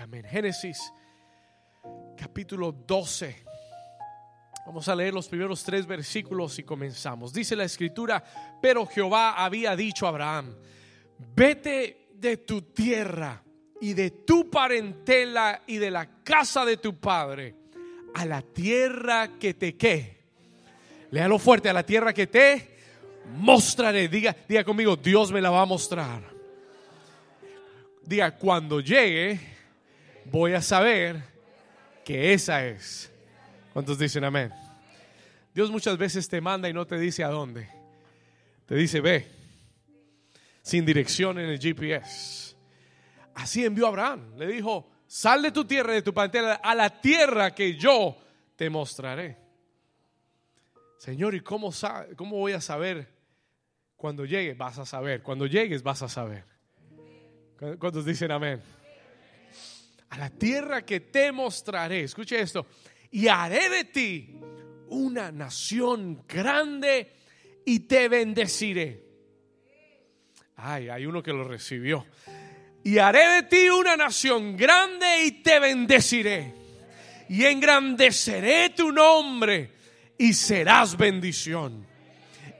amén. Génesis capítulo 12. Vamos a leer los primeros tres versículos y comenzamos. Dice la escritura, pero Jehová había dicho a Abraham, vete de tu tierra y de tu parentela y de la casa de tu padre a la tierra que te que. Léalo fuerte, a la tierra que te mostraré. Diga, diga conmigo, Dios me la va a mostrar. Diga, cuando llegue, voy a saber que esa es. ¿Cuántos dicen amén? Dios muchas veces te manda y no te dice a dónde. Te dice, ve, sin dirección en el GPS. Así envió a Abraham. Le dijo, sal de tu tierra, de tu parentela, a la tierra que yo te mostraré. Señor, ¿y cómo, cómo voy a saber? Cuando llegue, vas a saber. Cuando llegues, vas a saber. ¿Cuántos dicen amén? A la tierra que te mostraré. Escuche esto. Y haré de ti una nación grande y te bendeciré. Ay, hay uno que lo recibió. Y haré de ti una nación grande y te bendeciré. Y engrandeceré tu nombre y serás bendición.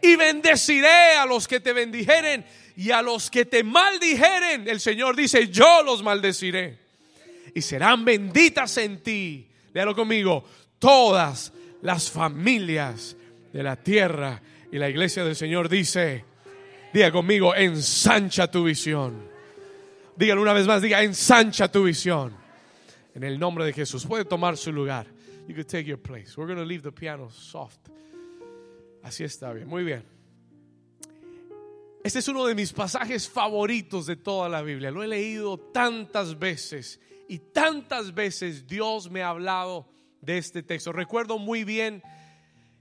Y bendeciré a los que te bendijeren y a los que te maldijeren. El Señor dice, yo los maldeciré. Y serán benditas en ti. Léalo conmigo. Todas las familias de la tierra. Y la iglesia del Señor dice, diga conmigo, ensancha tu visión. Dígalo una vez más, diga, ensancha tu visión. En el nombre de Jesús. Puede tomar su lugar. You can take your place. We're going to leave the piano soft. Así está bien. Muy bien. Este es uno de mis pasajes favoritos de toda la Biblia. Lo he leído tantas veces y tantas veces Dios me ha hablado de este texto. Recuerdo muy bien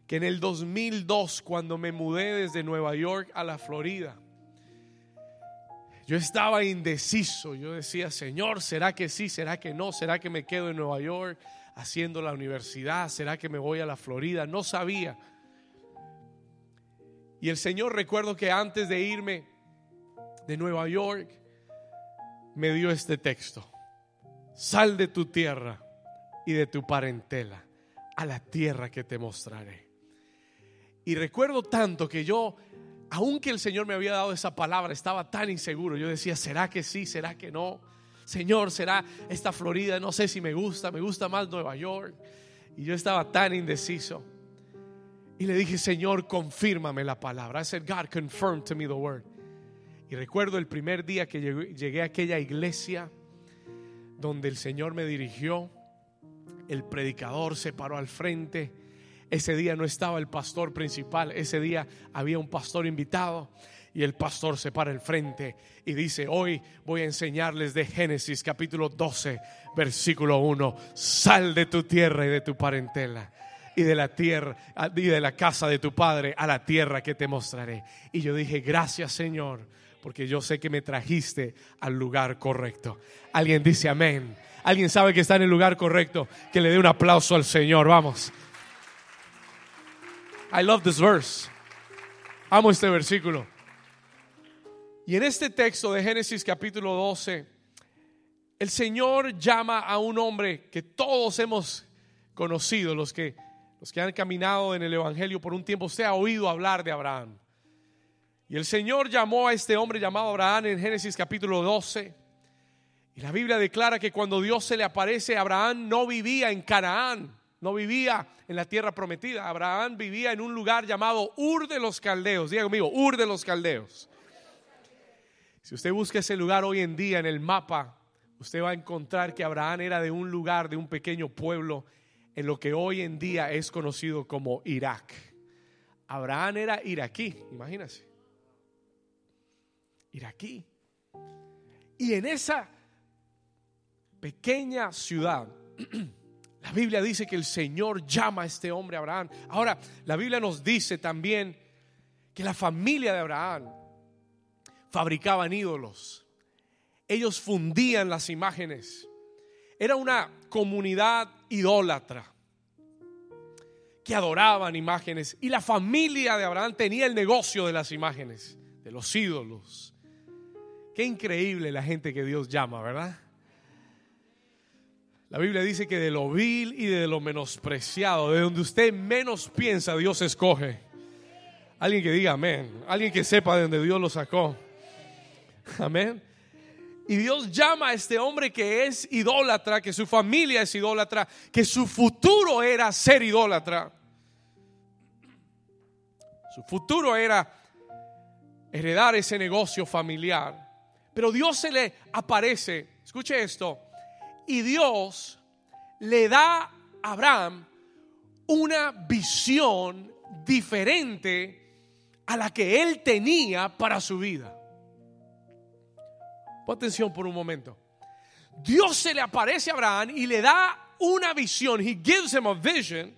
que en el 2002, cuando me mudé desde Nueva York a la Florida, yo estaba indeciso. Yo decía, Señor, ¿será que sí? ¿Será que no? ¿Será que me quedo en Nueva York haciendo la universidad? ¿Será que me voy a la Florida? No sabía. Y el Señor recuerdo que antes de irme de Nueva York, me dio este texto. Sal de tu tierra y de tu parentela a la tierra que te mostraré. Y recuerdo tanto que yo, aunque el Señor me había dado esa palabra, estaba tan inseguro. Yo decía, ¿será que sí? ¿Será que no? Señor, ¿será esta Florida? No sé si me gusta, me gusta más Nueva York. Y yo estaba tan indeciso. Y le dije, Señor, confírmame la palabra. I said, God, confirm to me the word. Y recuerdo el primer día que llegué, a aquella iglesia donde el Señor me dirigió, el predicador se paró al frente. Ese día no estaba el pastor principal, ese día había un pastor invitado y el pastor se para al frente y dice, hoy voy a enseñarles de Génesis capítulo 12, versículo 1, sal de tu tierra y de tu parentela y de la tierra y de la casa de tu padre a la tierra que te mostraré. Y yo dije, gracias Señor, porque yo sé que me trajiste al lugar correcto. Alguien dice amén. Alguien sabe que está en el lugar correcto, que le dé un aplauso al Señor. Vamos. I love this verse. Amo este versículo. Y en este texto de Génesis capítulo 12, el Señor llama a un hombre que todos hemos conocido, los que los que han caminado en el Evangelio por un tiempo, usted ha oído hablar de Abraham. Y el Señor llamó a este hombre llamado Abraham en Génesis capítulo 12. Y la Biblia declara que cuando Dios se le aparece, Abraham no vivía en Canaán, no vivía en la tierra prometida. Abraham vivía en un lugar llamado Ur de los Caldeos. Diga conmigo, Ur de los Caldeos. Si usted busca ese lugar hoy en día en el mapa, usted va a encontrar que Abraham era de un lugar, de un pequeño pueblo en lo que hoy en día es conocido como Irak. Abraham era iraquí, imagínense. Iraquí. Y en esa pequeña ciudad, la Biblia dice que el Señor llama a este hombre Abraham. Ahora, la Biblia nos dice también que la familia de Abraham fabricaban ídolos. Ellos fundían las imágenes. Era una comunidad idólatra que adoraban imágenes. Y la familia de Abraham tenía el negocio de las imágenes, de los ídolos. Qué increíble la gente que Dios llama, ¿verdad? La Biblia dice que de lo vil y de lo menospreciado, de donde usted menos piensa, Dios escoge. Alguien que diga amén. Alguien que sepa de dónde Dios lo sacó. Amén. Y Dios llama a este hombre que es idólatra, que su familia es idólatra, que su futuro era ser idólatra. Su futuro era heredar ese negocio familiar. Pero Dios se le aparece, escuche esto, y Dios le da a Abraham una visión diferente a la que él tenía para su vida. Pon atención por un momento. Dios se le aparece a Abraham y le da una visión. He gives him a vision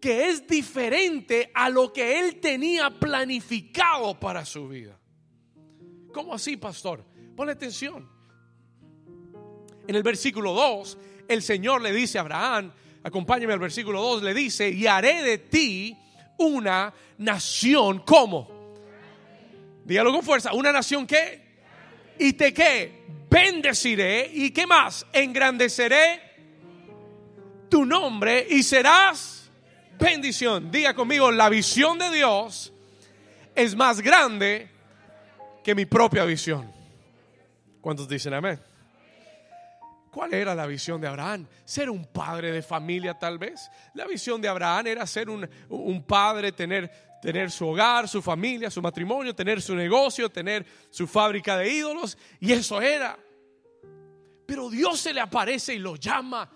que es diferente a lo que él tenía planificado para su vida. ¿Cómo así, pastor? Ponle atención. En el versículo 2, el Señor le dice a Abraham, acompáñame al versículo 2, le dice, y haré de ti una nación como. Dígalo con fuerza, una nación que. Y te que bendeciré y qué más, engrandeceré tu nombre y serás bendición. Diga conmigo, la visión de Dios es más grande que mi propia visión. ¿Cuántos dicen amén? ¿Cuál era la visión de Abraham? Ser un padre de familia tal vez. La visión de Abraham era ser un, un, padre, tener, tener su hogar, su familia, su matrimonio, tener su negocio, tener su fábrica de ídolos. Y eso era. Pero Dios se le aparece y lo llama.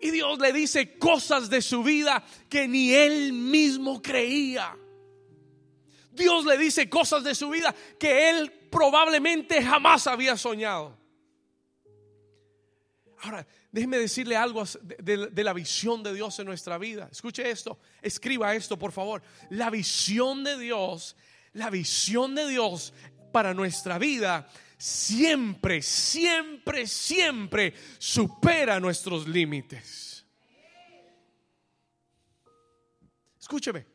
Y Dios le dice cosas de su vida que ni él mismo creía. Dios le dice cosas de su vida que él probablemente jamás había soñado. Ahora, déjeme decirle algo de, de, la visión de Dios en nuestra vida. Escuche esto, escriba esto, por favor. La visión de Dios, la visión de Dios para nuestra vida siempre, siempre, siempre supera nuestros límites. Escúcheme.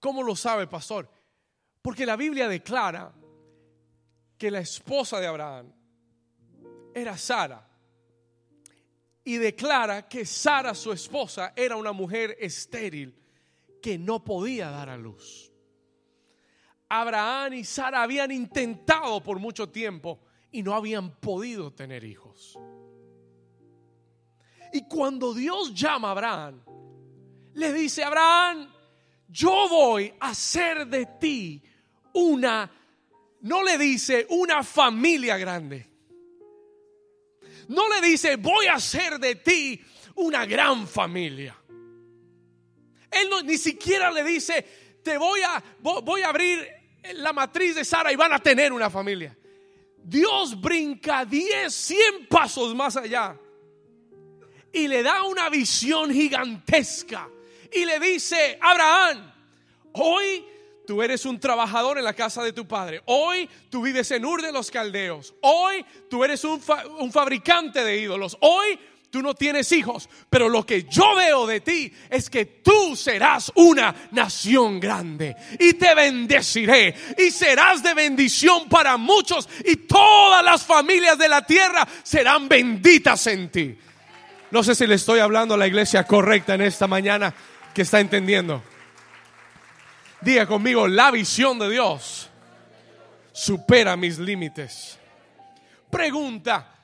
¿Cómo lo sabe, pastor? Porque la Biblia declara que la esposa de Abraham era Sara y declara que Sara, su esposa, era una mujer estéril que no podía dar a luz. Abraham y Sara habían intentado por mucho tiempo y no habían podido tener hijos. Y cuando Dios llama a Abraham, le dice, Abraham, yo voy a hacer de ti una, no le dice una familia grande no le dice, voy a hacer de ti una gran familia. Él no, ni siquiera le dice, te voy a, voy a abrir la matriz de Sara y van a tener una familia. Dios brinca 10, 100 pasos más allá y le da una visión gigantesca y le dice, Abraham, hoy Tú eres un trabajador en la casa de tu padre. Hoy tú vives en Ur de los Caldeos. Hoy tú eres un, un fabricante de ídolos. Hoy tú no tienes hijos, pero lo que yo veo de ti es que tú serás una nación grande y te bendeciré y serás de bendición para muchos y todas las familias de la tierra serán benditas en ti. No sé si le estoy hablando a la iglesia correcta en esta mañana que está entendiendo. Diga conmigo, la visión de Dios supera mis límites. Pregunta,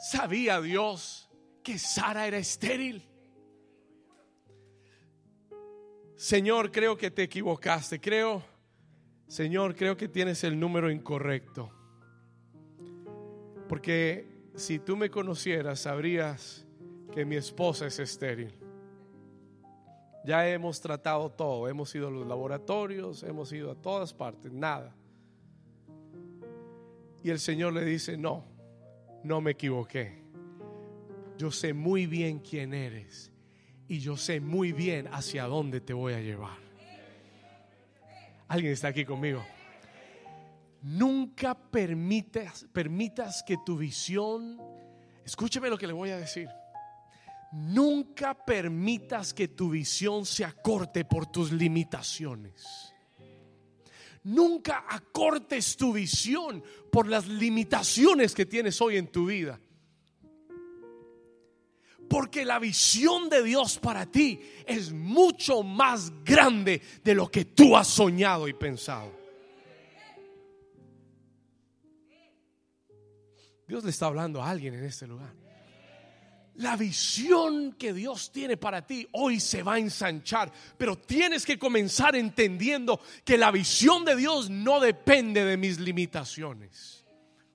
¿sabía Dios que Sara era estéril? Señor, creo que te equivocaste. Creo, Señor, creo que tienes el número incorrecto. Porque si tú me conocieras, sabrías que mi esposa es estéril. Ya hemos tratado todo, hemos ido a los laboratorios, hemos ido a todas partes, nada. Y el Señor le dice, no, no me equivoqué. Yo sé muy bien quién eres y yo sé muy bien hacia dónde te voy a llevar. ¿Alguien está aquí conmigo? Nunca permitas, que tu visión, escúcheme lo que le voy a decir Nunca permitas que tu visión se acorte por tus limitaciones. Nunca acortes tu visión por las limitaciones que tienes hoy en tu vida. Porque la visión de Dios para ti es mucho más grande de lo que tú has soñado y pensado. Dios le está hablando a alguien en este lugar. La visión que Dios tiene para ti hoy se va a ensanchar, pero tienes que comenzar entendiendo que la visión de Dios no depende de mis limitaciones.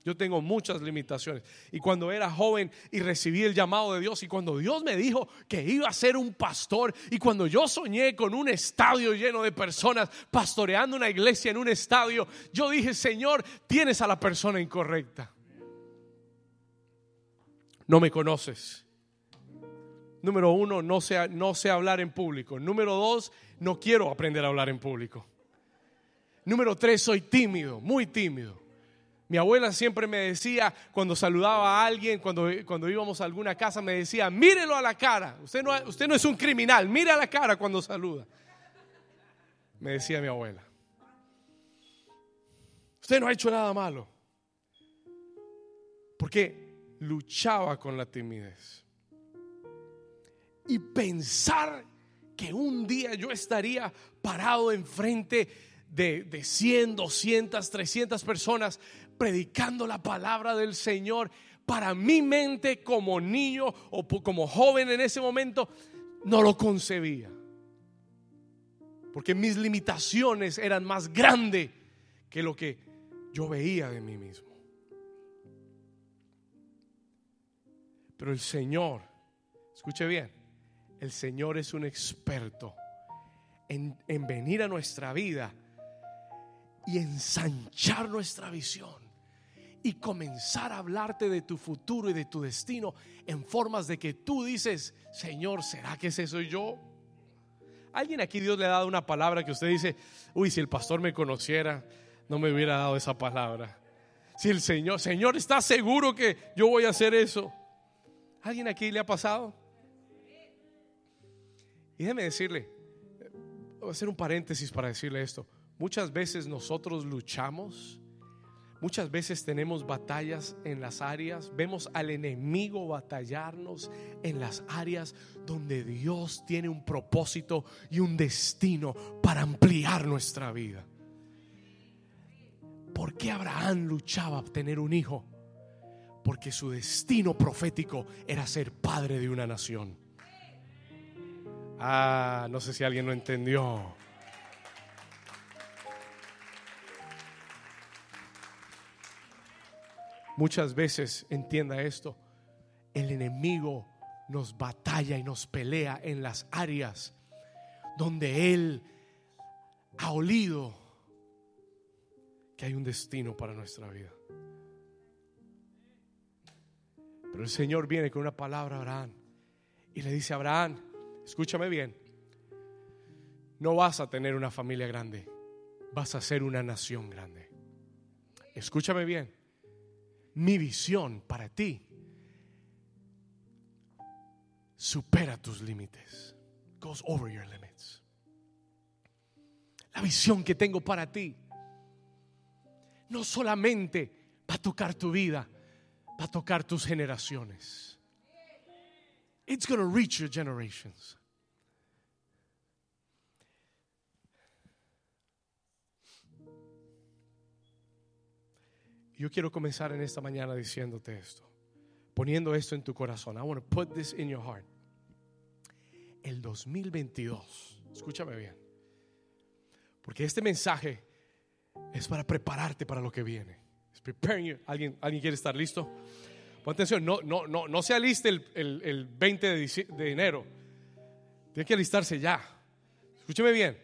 Yo tengo muchas limitaciones. Y cuando era joven y recibí el llamado de Dios y cuando Dios me dijo que iba a ser un pastor y cuando yo soñé con un estadio lleno de personas pastoreando una iglesia en un estadio, yo dije, Señor, tienes a la persona incorrecta. No me conoces. Número uno, no sé, no sé hablar en público. Número dos, no quiero aprender a hablar en público. Número tres, soy tímido, muy tímido. Mi abuela siempre me decía, cuando saludaba a alguien, cuando, cuando íbamos a alguna casa, me decía, mírelo a la cara. Usted no, usted no es un criminal, mire a la cara cuando saluda. Me decía mi abuela. Usted no ha hecho nada malo. Porque luchaba con la timidez. Y pensar que un día yo estaría parado enfrente de, de 100, 200, 300 personas predicando la palabra del Señor, para mi mente como niño o como joven en ese momento, no lo concebía. Porque mis limitaciones eran más grandes que lo que yo veía de mí mismo. Pero el Señor, escuche bien, el Señor es un experto en, en venir a nuestra vida y ensanchar nuestra visión y comenzar a hablarte de tu futuro y de tu destino en formas de que tú dices, Señor, ¿será que ese soy yo? ¿Alguien aquí Dios le ha dado una palabra que usted dice, uy, si el pastor me conociera, no me hubiera dado esa palabra? Si el Señor, Señor, ¿está seguro que yo voy a hacer eso? ¿Alguien aquí le ha pasado? Y déjeme decirle, voy a hacer un paréntesis para decirle esto. Muchas veces nosotros luchamos Muchas veces tenemos batallas en las áreas, vemos al enemigo batallarnos en las áreas donde Dios tiene un propósito y un destino para ampliar nuestra vida. ¿Por qué Abraham luchaba a tener un hijo? Porque su destino profético era ser padre de una nación. Ah, no sé si alguien lo entendió. Muchas veces, entienda esto, el enemigo nos batalla y nos pelea en las áreas donde Él ha olido que hay un destino para nuestra vida. Pero el Señor viene con una palabra a Abraham y le dice Abraham, escúchame bien, no vas a tener una familia grande, vas a ser una nación grande. Escúchame bien, mi visión para ti supera tus límites. Goes over your limits. La visión que tengo para ti no solamente va a tocar tu vida, va a tocar tus generaciones. It's going to reach your generations. Yo quiero comenzar en esta mañana diciéndote esto, poniendo esto en tu corazón. I want to put this in your heart. El 2022, escúchame bien, porque este mensaje es para prepararte para lo que viene. ¿Alguien, ¿Alguien quiere estar listo? Pon atención, no, no, no, no se aliste el, el, 20 de, de enero. Tiene que alistarse ya. Escúchame bien.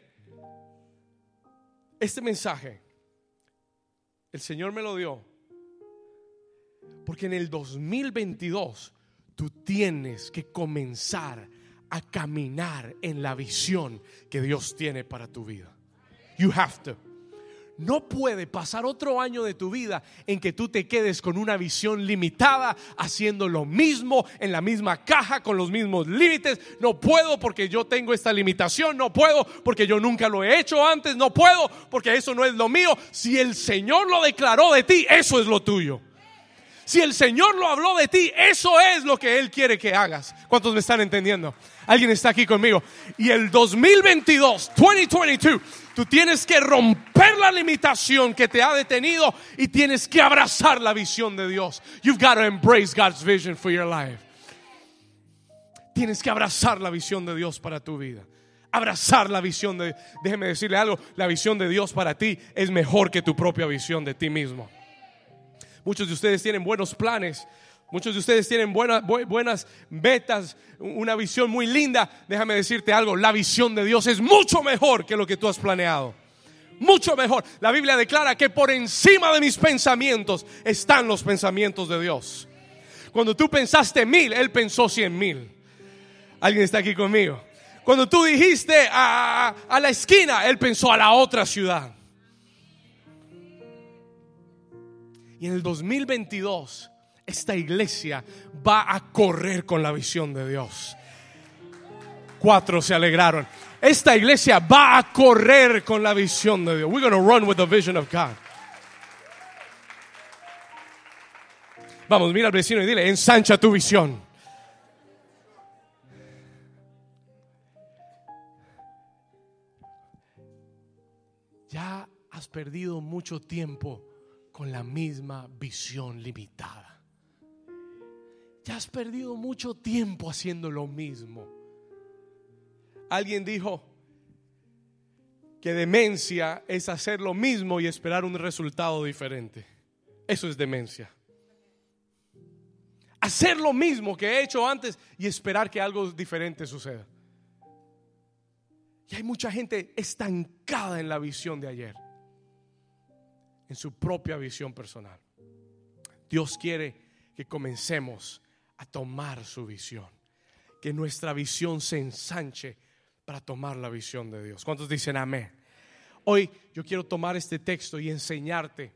Este mensaje el Señor me lo dio. Porque en el 2022 tú tienes que comenzar a caminar en la visión que Dios tiene para tu vida. You have to. No puede pasar otro año de tu vida en que tú te quedes con una visión limitada, haciendo lo mismo en la misma caja, con los mismos límites. No puedo porque yo tengo esta limitación, no puedo porque yo nunca lo he hecho antes, no puedo porque eso no es lo mío. Si el Señor lo declaró de ti, eso es lo tuyo. Si el Señor lo habló de ti, eso es lo que Él quiere que hagas. ¿Cuántos me están entendiendo? Alguien está aquí conmigo. Y el 2022, 2022, tú tienes que romper la limitación que te ha detenido y tienes que abrazar la visión de Dios. You've got to embrace God's vision for your life. Tienes que abrazar la visión de Dios para tu vida. Abrazar la visión de, déjeme decirle algo, la visión de Dios para ti es mejor que tu propia visión de ti mismo. Muchos de ustedes tienen buenos planes, muchos de ustedes tienen buenas, buenas metas, una visión muy linda. Déjame decirte algo, la visión de Dios es mucho mejor que lo que tú has planeado. Mucho mejor. La Biblia declara que por encima de mis pensamientos están los pensamientos de Dios. Cuando tú pensaste mil, Él pensó cien mil. ¿Alguien está aquí conmigo? Cuando tú dijiste a, a la esquina, Él pensó a la otra ciudad. Y en el 2022, esta iglesia va a correr con la visión de Dios. Cuatro se alegraron. Esta iglesia va a correr con la visión de Dios. We're going to run with the vision of God. Vamos, mira al vecino y dile, ensancha tu visión. Ya has perdido mucho tiempo con la misma visión limitada. Ya has perdido mucho tiempo haciendo lo mismo. Alguien dijo que demencia es hacer lo mismo y esperar un resultado diferente. Eso es demencia. Hacer lo mismo que he hecho antes y esperar que algo diferente suceda. Y hay mucha gente estancada en la visión de ayer en su propia visión personal. Dios quiere que comencemos a tomar su visión, que nuestra visión se ensanche para tomar la visión de Dios. ¿Cuántos dicen amén? Hoy yo quiero tomar este texto y enseñarte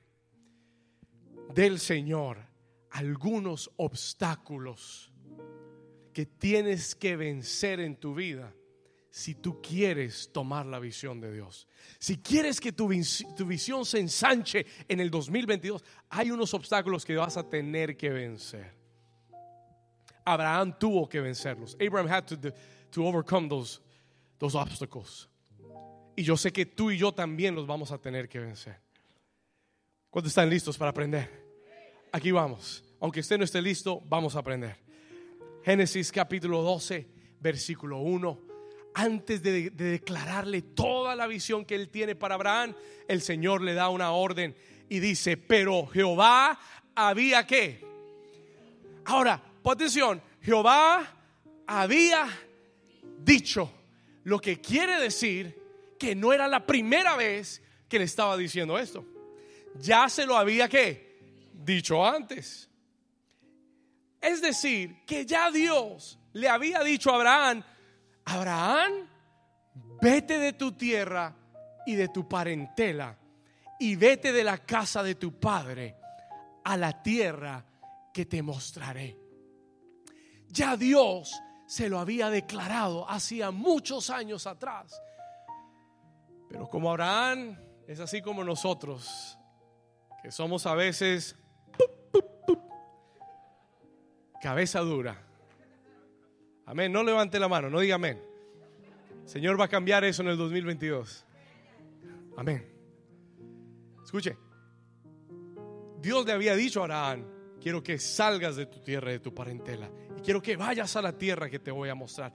del Señor algunos obstáculos que tienes que vencer en tu vida si tú quieres tomar la visión de Dios. Si quieres que tu, visión se ensanche en el 2022, hay unos obstáculos que vas a tener que vencer. Abraham tuvo que vencerlos. Abraham had to, to overcome those, those obstacles. Y yo sé que tú y yo también los vamos a tener que vencer. ¿Cuántos están listos para aprender? Aquí vamos. Aunque usted no esté listo, vamos a aprender. Génesis capítulo 12, versículo 1 antes de, declararle toda la visión que él tiene para Abraham, el Señor le da una orden y dice, pero Jehová había que. Ahora, atención, Jehová había dicho, lo que quiere decir que no era la primera vez que le estaba diciendo esto. Ya se lo había que dicho antes. Es decir, que ya Dios le había dicho a Abraham, Abraham, vete de tu tierra y de tu parentela y vete de la casa de tu padre a la tierra que te mostraré. Ya Dios se lo había declarado hacía muchos años atrás. Pero como Abraham es así como nosotros, que somos a veces cabeza dura. Amén. No levante la mano, no diga amén. Señor va a cambiar eso en el 2022. Amén. Escuche. Dios le había dicho a Abraham, quiero que salgas de tu tierra, de tu parentela, y quiero que vayas a la tierra que te voy a mostrar.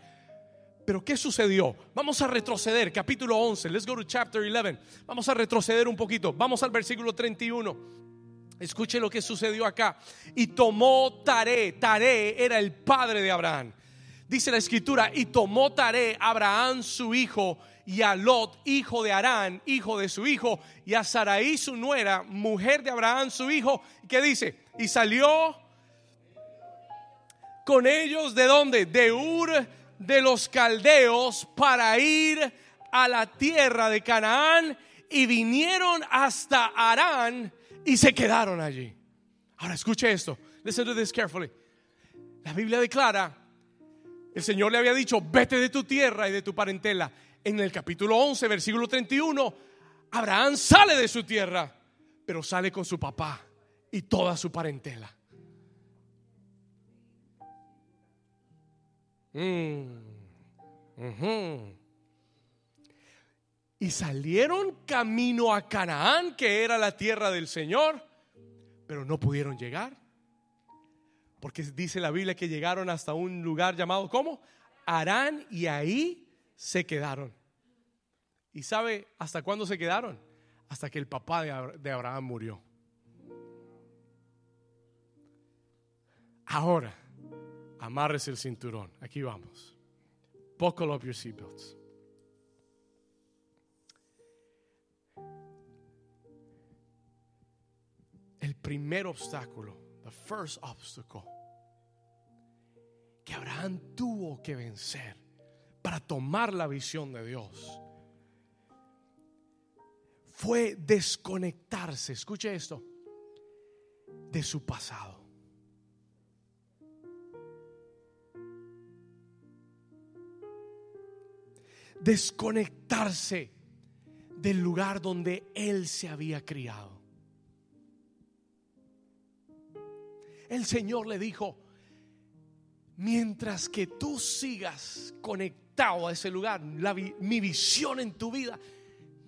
Pero ¿qué sucedió? Vamos a retroceder, capítulo 11, let's go to chapter 11. Vamos a retroceder un poquito, vamos al versículo 31. Escuche lo que sucedió acá. Y tomó Taré, Taré era el padre de Abraham dice la escritura, y tomó Taré Abraham su hijo y a Lot, hijo de Arán, hijo de su hijo, y a Saraí su nuera, mujer de Abraham su hijo, ¿qué dice? Y salió con ellos de dónde? De Ur de los caldeos para ir a la tierra de Canaán y vinieron hasta Arán y se quedaron allí. Ahora escuche esto. Listen to this carefully. La Biblia declara el Señor le había dicho, vete de tu tierra y de tu parentela. En el capítulo 11, versículo 31, Abraham sale de su tierra, pero sale con su papá y toda su parentela. Mm. Y salieron camino a Canaán, que era la tierra del Señor, pero no pudieron llegar. Porque dice la Biblia que llegaron hasta un lugar llamado ¿cómo? Arán y ahí se quedaron. ¿Y sabe hasta cuándo se quedaron? Hasta que el papá de Abraham murió. Ahora, amarres el cinturón. Aquí vamos. Buckle up your seatbelts. El primer obstáculo, the first obstacle, que Abraham tuvo que vencer para tomar la visión de Dios, fue desconectarse, escuche esto, de su pasado. Desconectarse del lugar donde él se había criado. El Señor le dijo, mientras que tú sigas conectado a ese lugar, mi visión en tu vida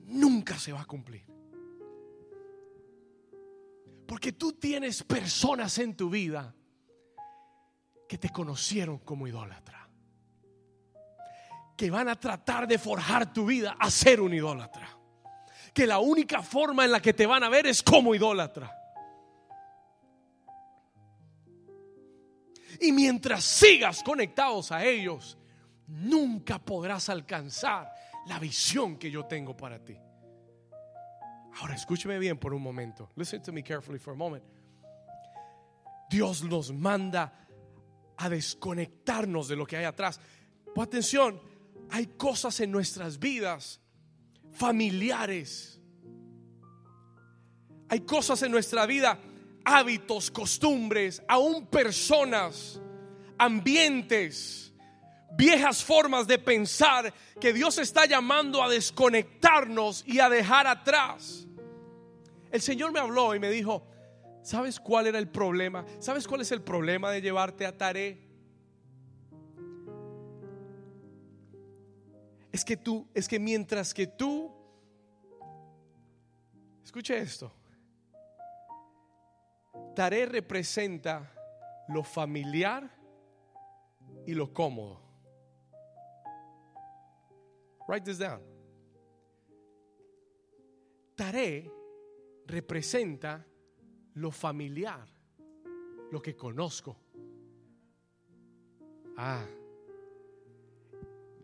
nunca se va a cumplir. Porque tú tienes personas en tu vida que te conocieron como idólatra. Que van a tratar de forjar tu vida a ser un idólatra. Que la única forma en la que te van a ver es como idólatra. Y mientras sigas conectados a ellos, nunca podrás alcanzar la visión que yo tengo para ti. Ahora escúcheme bien por un momento. Listen to me carefully for a moment. Dios nos manda a desconectarnos de lo que hay atrás. Pon atención, hay cosas en nuestras vidas familiares. Hay cosas en nuestra vida, hábitos, costumbres, aún personas, ambientes, viejas formas de pensar que Dios está llamando a desconectarnos y a dejar atrás. El Señor me habló y me dijo, ¿sabes cuál era el problema? ¿Sabes cuál es el problema de llevarte a Taré? Es que tú, es que mientras que tú, escuche esto, Taré representa lo familiar y lo cómodo. Write this down. Taré representa lo familiar, lo que conozco. Ah.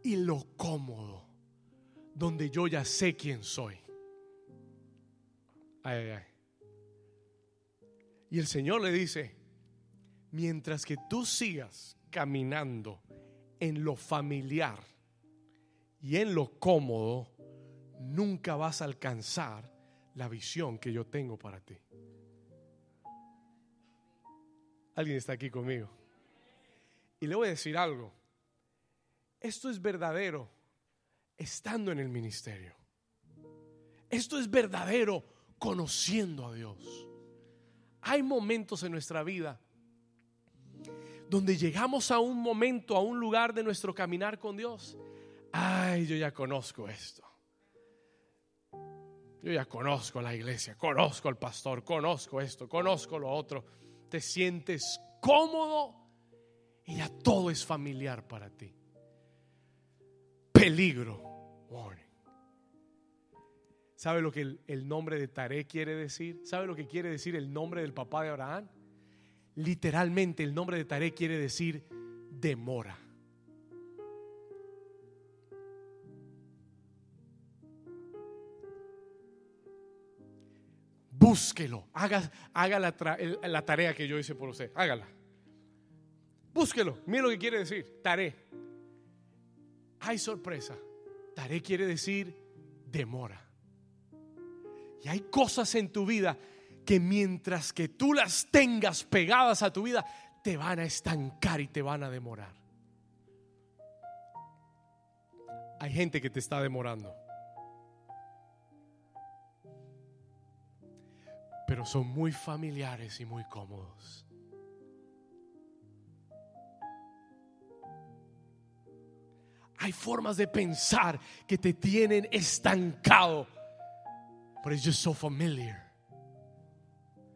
Y lo cómodo, donde yo ya sé quién soy. Ay, ay, ay. Y el Señor le dice, mientras que tú sigas caminando en lo familiar y en lo cómodo, nunca vas a alcanzar la visión que yo tengo para ti. Alguien está aquí conmigo. Y le voy a decir algo. Esto es verdadero estando en el ministerio. Esto es verdadero conociendo a Dios. Hay momentos en nuestra vida donde llegamos a un momento, a un lugar de nuestro caminar con Dios. Ay, yo ya conozco esto. Yo ya conozco la iglesia, conozco al pastor, conozco esto, conozco lo otro. Te sientes cómodo y ya todo es familiar para ti. Peligro. ¿Sabe lo que el, nombre de Taré quiere decir? ¿Sabe lo que quiere decir el nombre del papá de Abraham? Literalmente el nombre de Taré quiere decir demora. Búsquelo, haga, haga la, tarea que yo hice por usted, hágala. Búsquelo, mire lo que quiere decir, Taré. Hay sorpresa, Taré quiere decir demora. Y hay cosas en tu vida que mientras que tú las tengas pegadas a tu vida, te van a estancar y te van a demorar. Hay gente que te está demorando. Pero son muy familiares y muy cómodos. Hay formas de pensar que te tienen estancado. But it's just so familiar.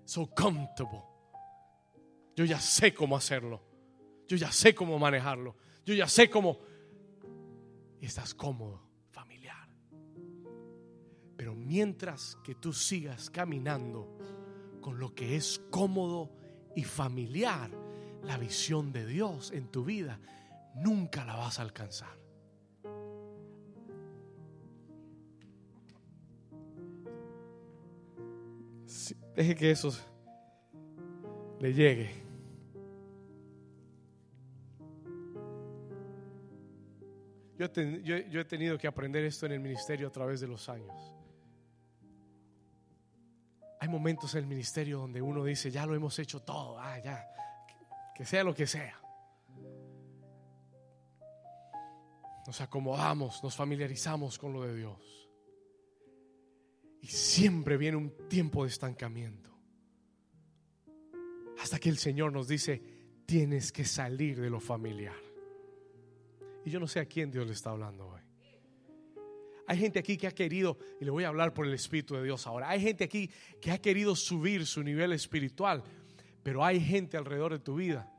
So comfortable. Yo ya sé cómo hacerlo. Yo ya sé cómo manejarlo. Yo ya sé cómo. Estás cómodo, familiar. Pero mientras que tú sigas caminando con lo que es cómodo y familiar, la visión de Dios en tu vida nunca la vas a alcanzar. Deje que eso le llegue. Yo, he tenido que aprender esto en el ministerio a través de los años. Hay momentos en el ministerio donde uno dice, ya lo hemos hecho todo, ah, ya, que sea lo que sea. Nos acomodamos, nos familiarizamos con lo de Dios. Y siempre viene un tiempo de estancamiento. Hasta que el Señor nos dice, tienes que salir de lo familiar. Y yo no sé a quién Dios le está hablando hoy. Hay gente aquí que ha querido, y le voy a hablar por el Espíritu de Dios ahora, hay gente aquí que ha querido subir su nivel espiritual, pero hay gente alrededor de tu vida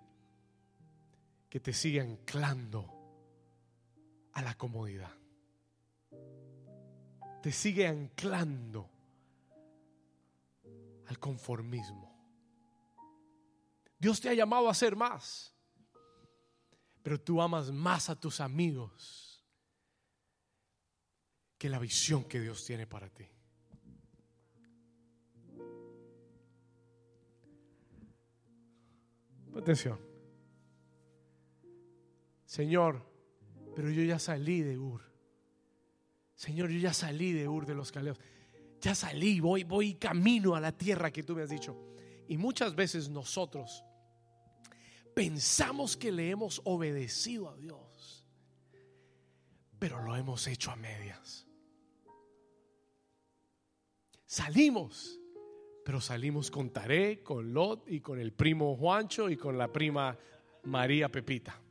que te sigue anclando a la comodidad. Te sigue anclando al conformismo. Dios te ha llamado a hacer más pero tú amas más a tus amigos que la visión que Dios tiene para ti. Atención. Señor, pero yo ya salí de Ur. Señor, yo ya salí de Ur de los Caleos. Ya salí, voy, voy camino a la tierra que tú me has dicho. Y muchas veces nosotros pensamos que le hemos obedecido a Dios, pero lo hemos hecho a medias. Salimos, pero salimos con Taré, con Lot y con el primo Juancho y con la prima María Pepita.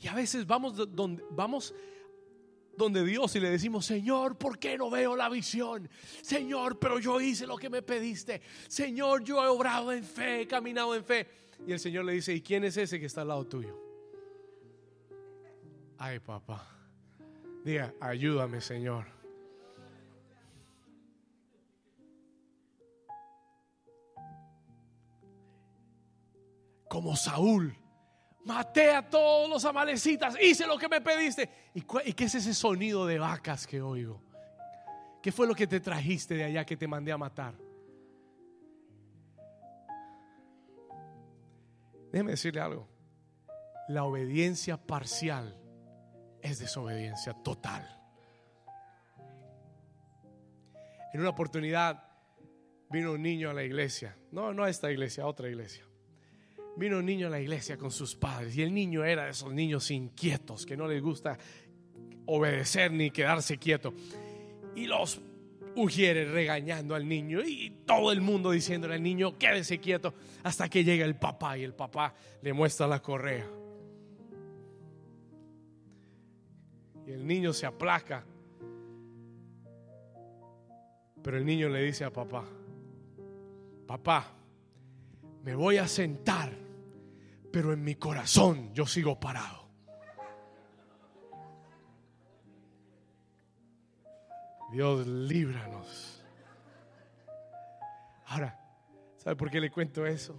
Y a veces vamos donde vamos donde Dios y le decimos, Señor, ¿por qué no veo la visión? Señor, pero yo hice lo que me pediste. Señor, yo he obrado en fe, he caminado en fe. Y el Señor le dice, ¿y quién es ese que está al lado tuyo? Ay, papá. Diga, ayúdame, Señor. Como Saúl maté a todos los amalecitas, hice lo que me pediste. ¿Y, qué es ese sonido de vacas que oigo? ¿Qué fue lo que te trajiste de allá que te mandé a matar? Déjeme decirle algo. La obediencia parcial es desobediencia total. En una oportunidad vino un niño a la iglesia. No, no a esta iglesia, a otra iglesia vino un niño a la iglesia con sus padres y el niño era de esos niños inquietos que no les gusta obedecer ni quedarse quieto. Y los ujieres regañando al niño y todo el mundo diciéndole al niño, quédese quieto, hasta que llega el papá y el papá le muestra la correa. Y el niño se aplaca. Pero el niño le dice a papá, papá, me voy a sentar pero en mi corazón yo sigo parado. Dios líbranos. Ahora, ¿sabe por qué le cuento eso?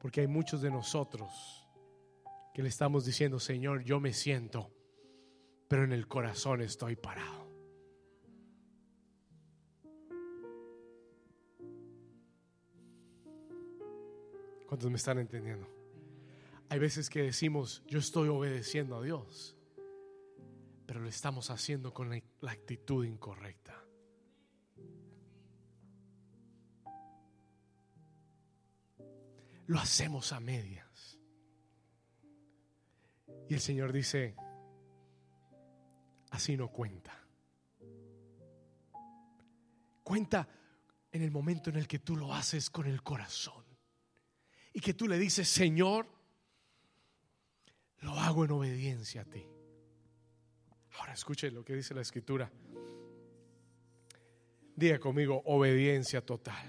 Porque hay muchos de nosotros que le estamos diciendo, Señor, yo me siento, pero en el corazón estoy parado. ¿Cuántos me están entendiendo? Hay veces que decimos, yo estoy obedeciendo a Dios, pero lo estamos haciendo con la, actitud incorrecta. Lo hacemos a medias. Y el Señor dice, así no cuenta. Cuenta en el momento en el que tú lo haces con el corazón. Y que tú le dices, Señor, lo hago en obediencia a ti. Ahora escuche lo que dice la escritura. Diga conmigo, obediencia total.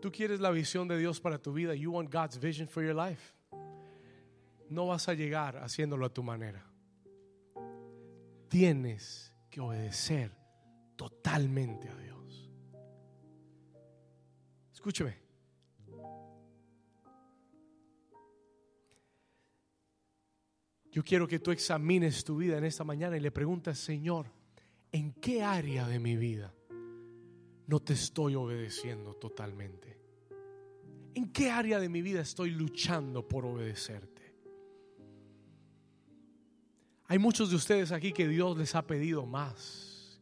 Tú quieres la visión de Dios para tu vida. You want God's vision for your life. No vas a llegar haciéndolo a tu manera. Tienes que obedecer totalmente a Dios. Escúcheme. Yo quiero que tú examines tu vida en esta mañana y le preguntes, Señor, ¿en qué área de mi vida no te estoy obedeciendo totalmente? ¿En qué área de mi vida estoy luchando por obedecerte? Hay muchos de ustedes aquí que Dios les ha pedido más.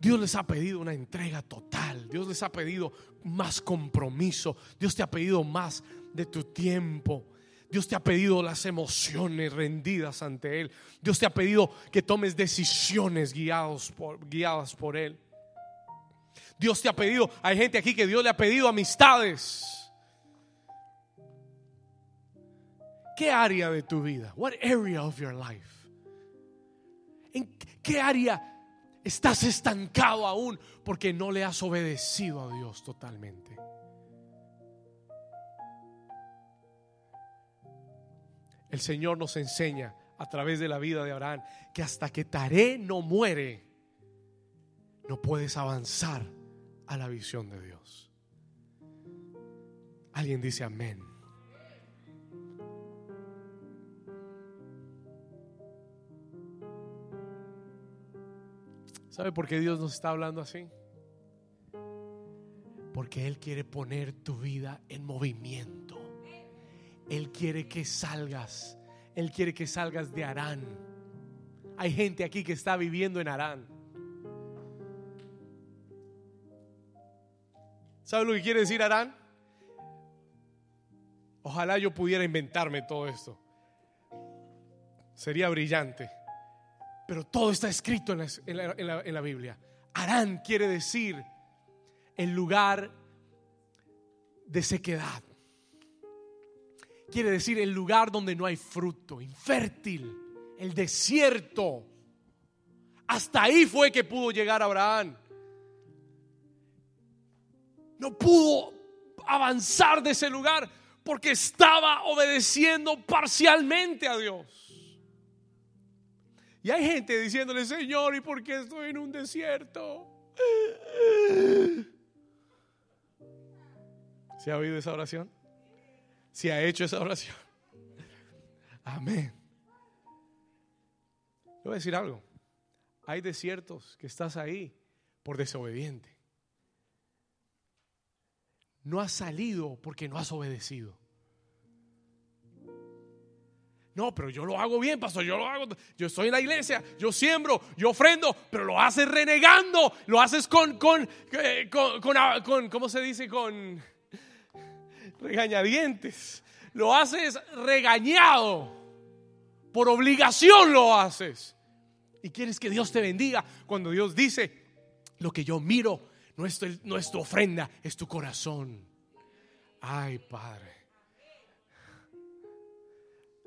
Dios les ha pedido una entrega total. Dios les ha pedido más compromiso. Dios te ha pedido más de tu tiempo. Dios te ha pedido las emociones rendidas ante Él. Dios te ha pedido que tomes decisiones guiados por, guiadas por Él. Dios te ha pedido, hay gente aquí que Dios le ha pedido amistades. ¿Qué área de tu vida? What area of your life? ¿En qué área estás estancado aún porque no le has obedecido a Dios totalmente? El Señor nos enseña a través de la vida de Abraham que hasta que Taré no muere, no puedes avanzar a la visión de Dios. Alguien dice amén. ¿Sabe por qué Dios nos está hablando así? Porque Él quiere poner tu vida en movimiento. Él quiere que salgas. Él quiere que salgas de Arán. Hay gente aquí que está viviendo en Arán. ¿Sabe lo que quiere decir Arán? Ojalá yo pudiera inventarme todo esto. Sería brillante. Pero todo está escrito en la, en la Biblia. Arán quiere decir el lugar de sequedad quiere decir el lugar donde no hay fruto, infértil, el desierto. Hasta ahí fue que pudo llegar Abraham. No pudo avanzar de ese lugar porque estaba obedeciendo parcialmente a Dios. Y hay gente diciéndole, Señor, ¿y por qué estoy en un desierto? ¿Se ha oído esa oración? Si ha hecho esa oración. Amén. Le voy a decir algo. Hay desiertos que estás ahí por desobediente. No has salido porque no has obedecido. No, pero yo lo hago bien, pastor. Yo lo hago. Yo estoy en la iglesia, yo siembro, yo ofrendo, pero lo haces renegando. Lo haces con, con, eh, con, con, con ¿cómo se dice? Con regañadientes. Lo haces regañado. Por obligación lo haces. Y quieres que Dios te bendiga cuando Dios dice, lo que yo miro no es, tu ofrenda, es tu corazón. Ay, Padre.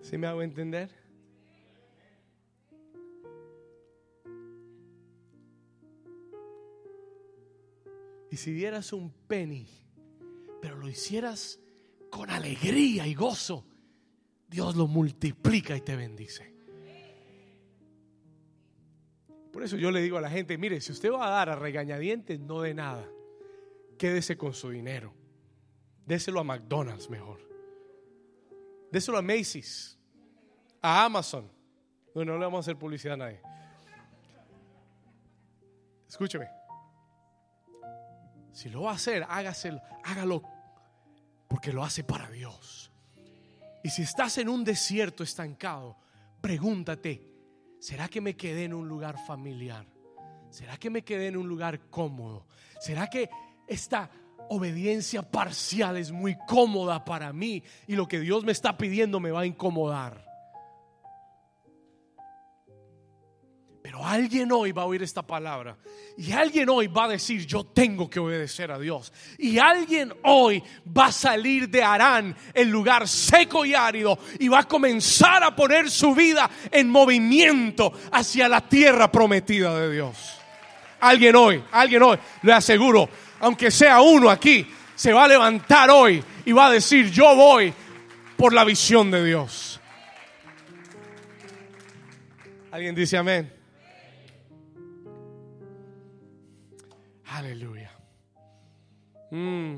¿Sí me hago entender? Y si dieras un penny pero lo hicieras con alegría y gozo, Dios lo multiplica y te bendice. Por eso yo le digo a la gente, mire, si usted va a dar a regañadientes, no de nada. Quédese con su dinero. Déselo a McDonald's mejor. Déselo a Macy's, a Amazon. No, no le vamos a hacer publicidad a nadie. Escúcheme. Si lo va a hacer, hágaselo, hágalo porque lo hace para Dios. Y si estás en un desierto estancado, pregúntate, ¿será que me quedé en un lugar familiar? ¿Será que me quedé en un lugar cómodo? ¿Será que esta obediencia parcial es muy cómoda para mí y lo que Dios me está pidiendo me va a incomodar? Alguien hoy va a oír esta palabra y alguien hoy va a decir, yo tengo que obedecer a Dios. Y alguien hoy va a salir de Arán, el lugar seco y árido, y va a comenzar a poner su vida en movimiento hacia la tierra prometida de Dios. Alguien hoy, alguien hoy, le aseguro, aunque sea uno aquí, se va a levantar hoy y va a decir, yo voy por la visión de Dios. ¿Alguien dice amén? Aleluya. Mm.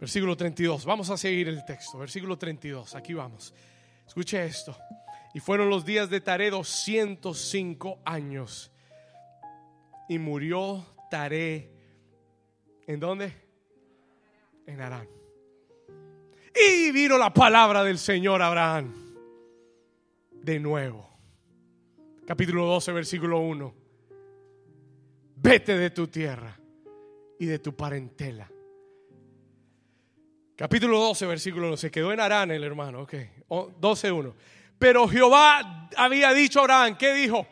Versículo 32. Vamos a seguir el texto. Versículo 32. Aquí vamos. Escuche esto. Y fueron los días de Taré 205 años. Y murió Taré. ¿En dónde? En Arán. Y vino la palabra del Señor Abraham. De nuevo. Capítulo 12, versículo 1 vete de tu tierra y de tu parentela. Capítulo 12, versículo 1. Se quedó en Arán el hermano. Ok. 12.1. Pero Jehová había dicho a Abraham, ¿qué dijo?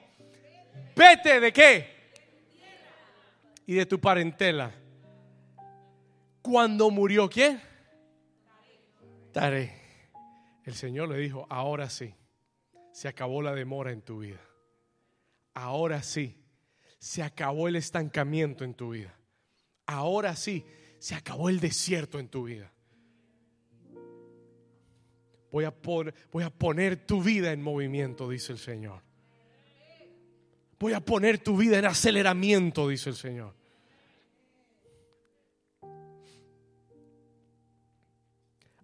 Vete de qué? Y de tu parentela. Cuando murió quién? Taré. El Señor le dijo, ahora sí, se acabó la demora en tu vida. Ahora sí, se acabó el estancamiento en tu vida. Ahora sí, se acabó el desierto en tu vida. Voy a, poner tu vida en movimiento, dice el Señor. Voy a poner tu vida en aceleramiento, dice el Señor.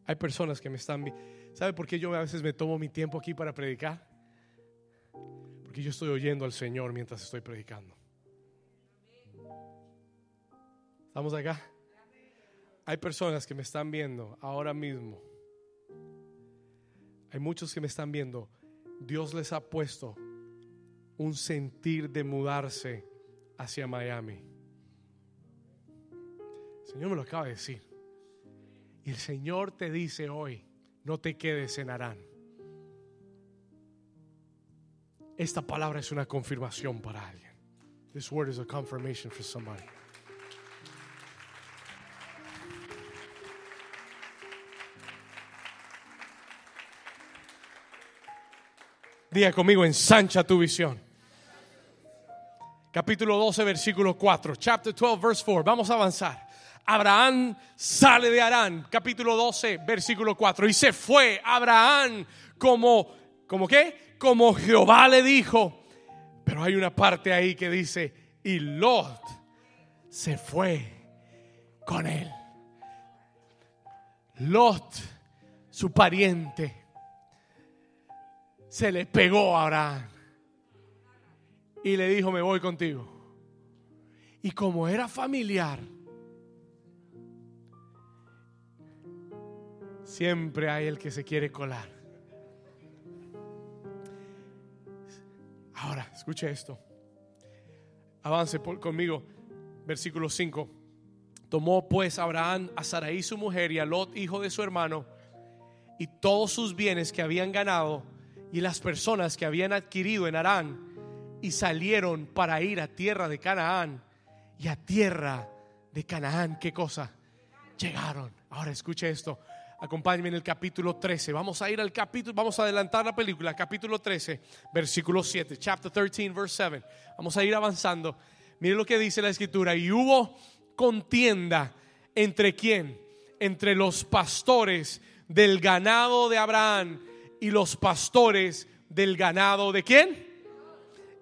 Hay personas que me están... ¿Sabe por qué yo a veces me tomo mi tiempo aquí para predicar? Porque yo estoy oyendo al Señor mientras estoy predicando. ¿Estamos acá? Hay personas que me están viendo ahora mismo. Hay muchos que me están viendo. Dios les ha puesto un sentir de mudarse hacia Miami. El Señor me lo acaba de decir. Y el Señor te dice hoy, no te quedes en Arán. Esta palabra es una confirmación para alguien. This word is a confirmation for somebody. Diga conmigo, ensancha tu visión. Capítulo 12, versículo 4. Chapter 12, verse 4. Vamos a avanzar. Abraham sale de Arán, capítulo 12, versículo 4. Y se fue Abraham como, ¿como qué? Como Jehová le dijo. Pero hay una parte ahí que dice, y Lot se fue con él. Lot, su pariente, se le pegó a Abraham y le dijo, me voy contigo. Y como era familiar, siempre hay el que se quiere colar. Ahora, escuche esto. Avance conmigo, versículo 5. Tomó pues Abraham a Sarai su mujer y a Lot, hijo de su hermano, y todos sus bienes que habían ganado y las personas que habían adquirido en Arán y salieron para ir a tierra de Canaán y a tierra de Canaán, ¿qué cosa? Llegaron. Ahora escuche esto. Acompáñenme en el capítulo 13. Vamos a ir al capítulo, vamos a adelantar la película, capítulo 13, versículo 7, chapter 13, verse 7. Vamos a ir avanzando. Mire lo que dice la escritura. Y hubo contienda entre quién? Entre los pastores del ganado de Abraham y los pastores del ganado de quién?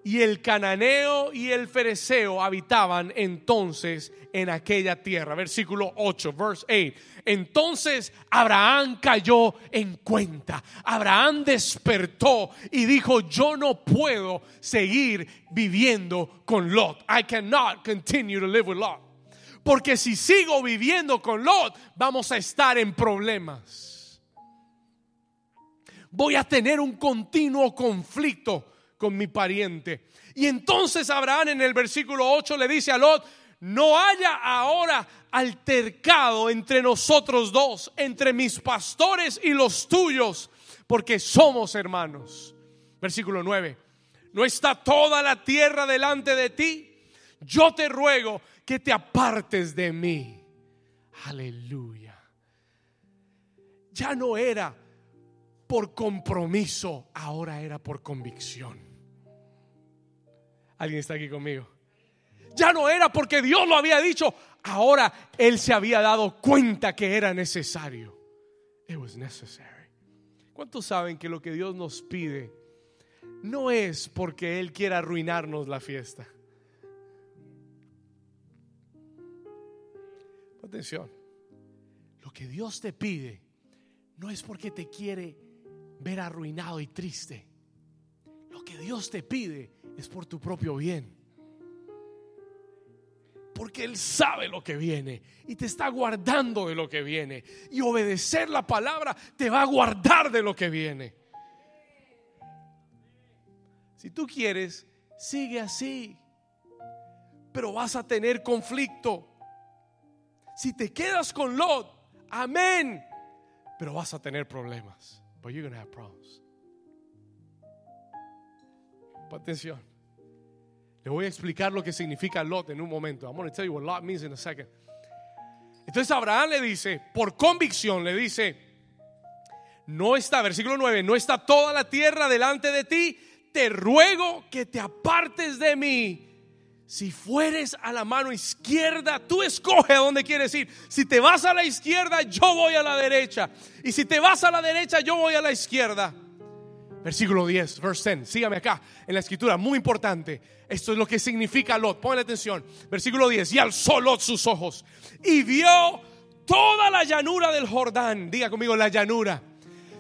Y el cananeo y el fereceo habitaban entonces en aquella tierra. Versículo 8, verse 8. Entonces Abraham cayó en cuenta. Abraham despertó y dijo, yo no puedo seguir viviendo con Lot. I cannot continue to live with Lot. Porque si sigo viviendo con Lot, vamos a estar en problemas voy a tener un continuo conflicto con mi pariente. Y entonces Abraham en el versículo 8 le dice a Lot, no haya ahora altercado entre nosotros dos, entre mis pastores y los tuyos, porque somos hermanos. Versículo 9. ¿No está toda la tierra delante de ti? Yo te ruego que te apartes de mí. Aleluya. Ya no era por compromiso, ahora era por convicción. ¿Alguien está aquí conmigo? Ya no era porque Dios lo había dicho, ahora él se había dado cuenta que era necesario. It was necessary. ¿Cuántos saben que lo que Dios nos pide no es porque Él quiera arruinarnos la fiesta? Atención, lo que Dios te pide no es porque te quiere ver arruinado y triste. Lo que Dios te pide es por tu propio bien. Porque Él sabe lo que viene y te está guardando de lo que viene. Y obedecer la palabra te va a guardar de lo que viene. Si tú quieres, sigue así. Pero vas a tener conflicto. Si te quedas con Lot, amén. Pero vas a tener problemas. But you're going to have problems. Atención. Le voy a explicar lo que significa Lot en un momento. I'm going to tell you what Lot means in a second. Entonces Abraham le dice, por convicción, le dice, no está, versículo 9, no está toda la tierra delante de ti, te ruego que te apartes de mí. Si fueres a la mano izquierda, tú escoge a dónde quieres ir. Si te vas a la izquierda, yo voy a la derecha. Y si te vas a la derecha, yo voy a la izquierda. Versículo 10, verse 10. Sígame acá en la escritura, muy importante. Esto es lo que significa Lot. Ponle atención. Versículo 10. Y alzó Lot sus ojos y vio toda la llanura del Jordán. Diga conmigo la llanura.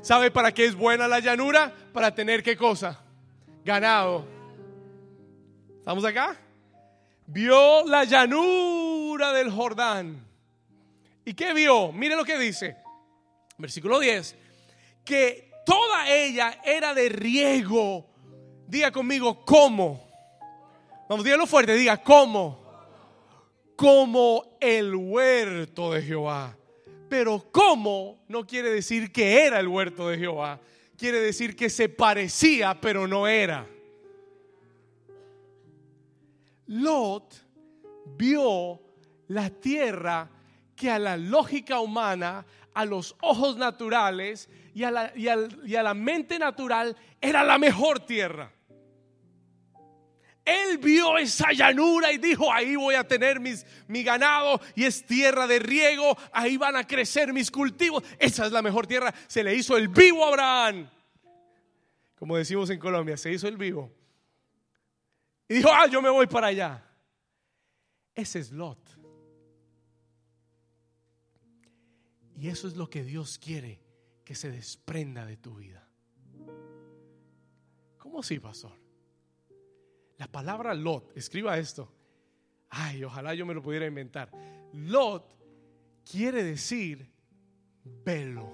¿Sabe para qué es buena la llanura? Para tener qué cosa? Ganado. ¿Estamos acá? Vio la llanura del Jordán. ¿Y qué vio? Mire lo que dice. Versículo 10. Que toda ella era de riego. Diga conmigo, ¿cómo? Vamos, dígalo fuerte, diga, ¿cómo? Como el huerto de Jehová. Pero ¿cómo? No quiere decir que era el huerto de Jehová. Quiere decir que se parecía, pero no era. Lot vio la tierra que a la lógica humana, a los ojos naturales, y a la, y a la mente natural era la mejor tierra. Él vio esa llanura y dijo, ahí voy a tener mis, mi ganado y es tierra de riego, ahí van a crecer mis cultivos. Esa es la mejor tierra. Se le hizo el vivo a Abraham. Como decimos en Colombia, se hizo el vivo. Y dijo, ah, yo me voy para allá. Ese es Lot. Y eso es lo que Dios quiere que se desprenda de tu vida. ¿Cómo así, pastor? La palabra Lot, escriba esto. Ay, ojalá yo me lo pudiera inventar. Lot quiere decir velo.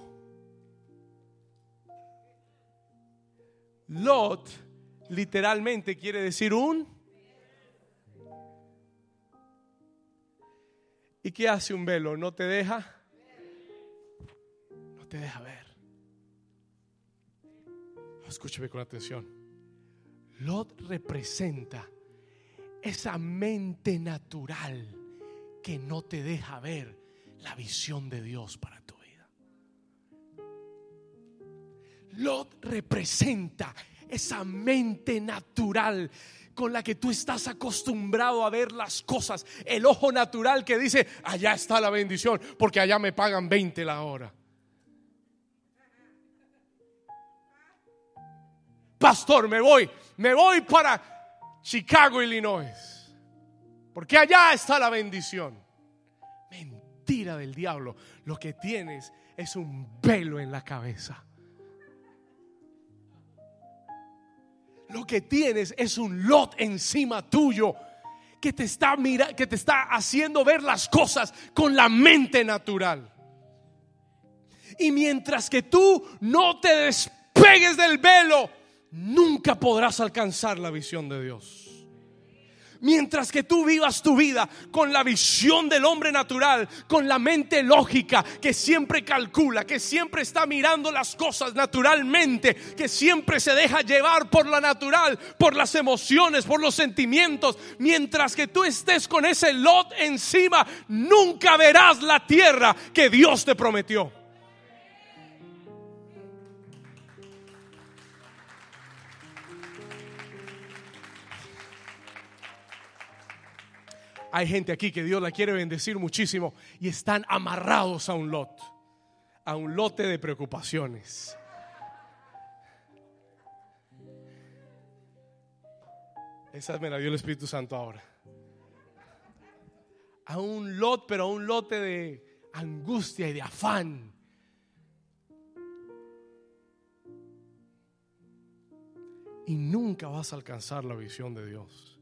Lot literalmente quiere decir un... ¿Y qué hace un velo? ¿No te deja? No te deja ver. Escúcheme con atención. Lot representa esa mente natural que no te deja ver la visión de Dios para tu vida. Lot representa esa mente natural con la que tú estás acostumbrado a ver las cosas. El ojo natural que dice, allá está la bendición, porque allá me pagan 20 la hora. pastor, me voy, me voy para Chicago, Illinois, porque allá está la bendición. Mentira del diablo, lo que tienes es un velo en la cabeza. Lo que tienes es un lot encima tuyo que te está mira, que te está haciendo ver las cosas con la mente natural. Y mientras que tú no te despegues del velo, nunca podrás alcanzar la visión de Dios. Mientras que tú vivas tu vida con la visión del hombre natural, con la mente lógica, que siempre calcula, que siempre está mirando las cosas naturalmente, que siempre se deja llevar por la natural, por las emociones, por los sentimientos, mientras que tú estés con ese lot encima, nunca verás la tierra que Dios te prometió. Hay gente aquí que Dios la quiere bendecir muchísimo y están amarrados a un lot, a un lote de preocupaciones. Esa me la dio el Espíritu Santo ahora. A un lot, pero a un lote de angustia y de afán. Y nunca vas a alcanzar la visión de Dios